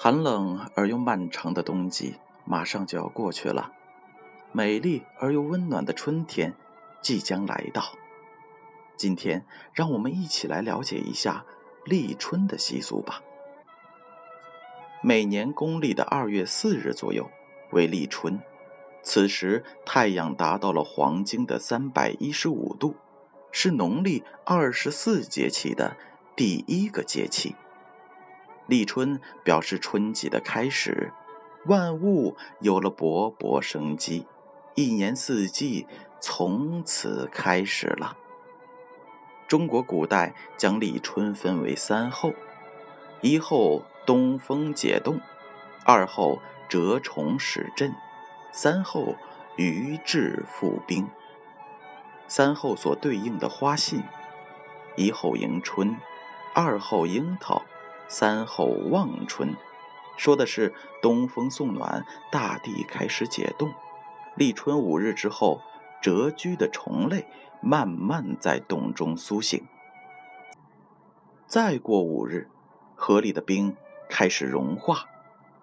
寒冷而又漫长的冬季马上就要过去了，美丽而又温暖的春天即将来到。今天，让我们一起来了解一下立春的习俗吧。每年公历的二月四日左右为立春，此时太阳达到了黄金的三百一十五度，是农历二十四节气的第一个节气。立春表示春季的开始，万物有了勃勃生机，一年四季从此开始了。中国古代将立春分为三候：一候东风解冻，二候蛰虫始振，三候鱼至复冰。三候所对应的花信：一候迎春，二候樱桃。三候望春，说的是东风送暖，大地开始解冻。立春五日之后，蛰居的虫类慢慢在洞中苏醒。再过五日，河里的冰开始融化，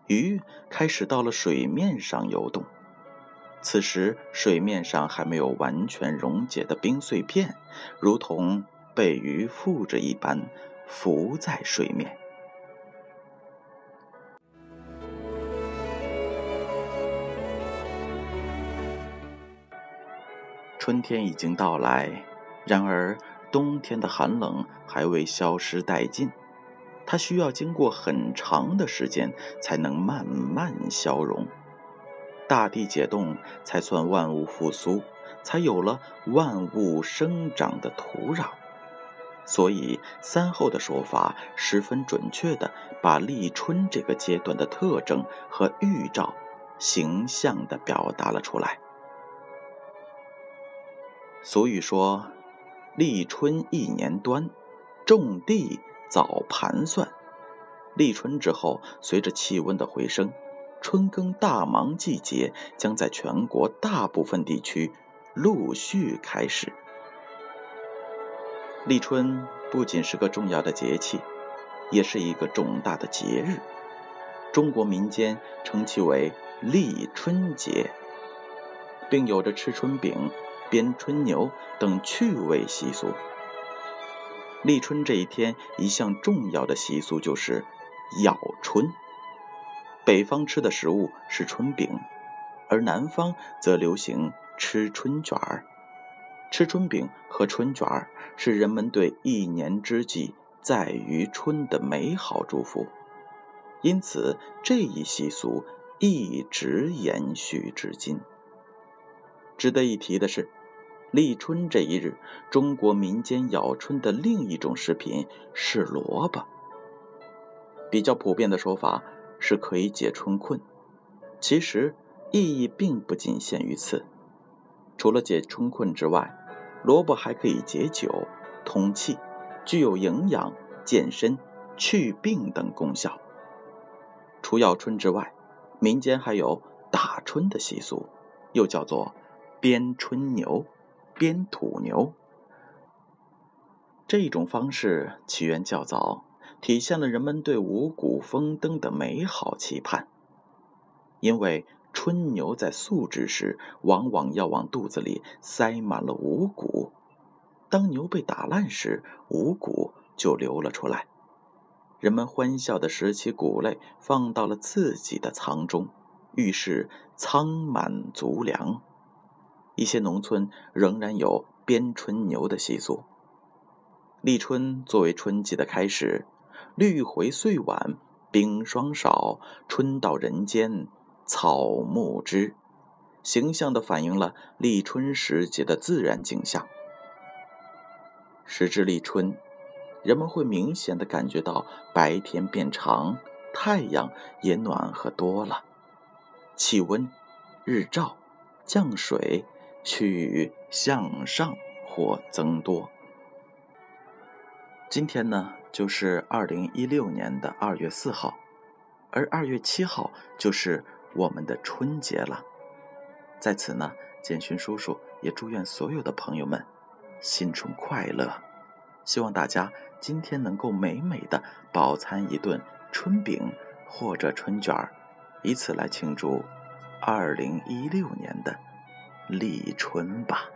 鱼开始到了水面上游动。此时，水面上还没有完全溶解的冰碎片，如同被鱼附着一般，浮在水面。春天已经到来，然而冬天的寒冷还未消失殆尽，它需要经过很长的时间才能慢慢消融。大地解冻，才算万物复苏，才有了万物生长的土壤。所以三后的说法十分准确地把立春这个阶段的特征和预兆，形象地表达了出来。俗语说：“立春一年端，种地早盘算。”立春之后，随着气温的回升，春耕大忙季节将在全国大部分地区陆续开始。立春不仅是个重要的节气，也是一个重大的节日。中国民间称其为立春节，并有着吃春饼。编春牛等趣味习俗。立春这一天，一项重要的习俗就是咬春。北方吃的食物是春饼，而南方则流行吃春卷儿。吃春饼和春卷儿是人们对一年之计在于春的美好祝福，因此这一习俗一直延续至今。值得一提的是，立春这一日，中国民间咬春的另一种食品是萝卜。比较普遍的说法是可以解春困，其实意义并不仅限于此。除了解春困之外，萝卜还可以解酒、通气，具有营养、健身、祛病等功效。除咬春之外，民间还有打春的习俗，又叫做。编春牛，编土牛，这种方式起源较早，体现了人们对五谷丰登的美好期盼。因为春牛在宿之时，往往要往肚子里塞满了五谷，当牛被打烂时，五谷就流了出来。人们欢笑地拾起谷类，放到了自己的仓中，预示仓满足粮。一些农村仍然有编春牛的习俗。立春作为春季的开始，绿回岁晚，冰霜少，春到人间，草木知，形象地反映了立春时节的自然景象。时至立春，人们会明显地感觉到白天变长，太阳也暖和多了，气温、日照、降水。趋于向上或增多。今天呢，就是二零一六年的二月四号，而二月七号就是我们的春节了。在此呢，建勋叔叔也祝愿所有的朋友们新春快乐，希望大家今天能够美美的饱餐一顿春饼或者春卷儿，以此来庆祝二零一六年的立春吧。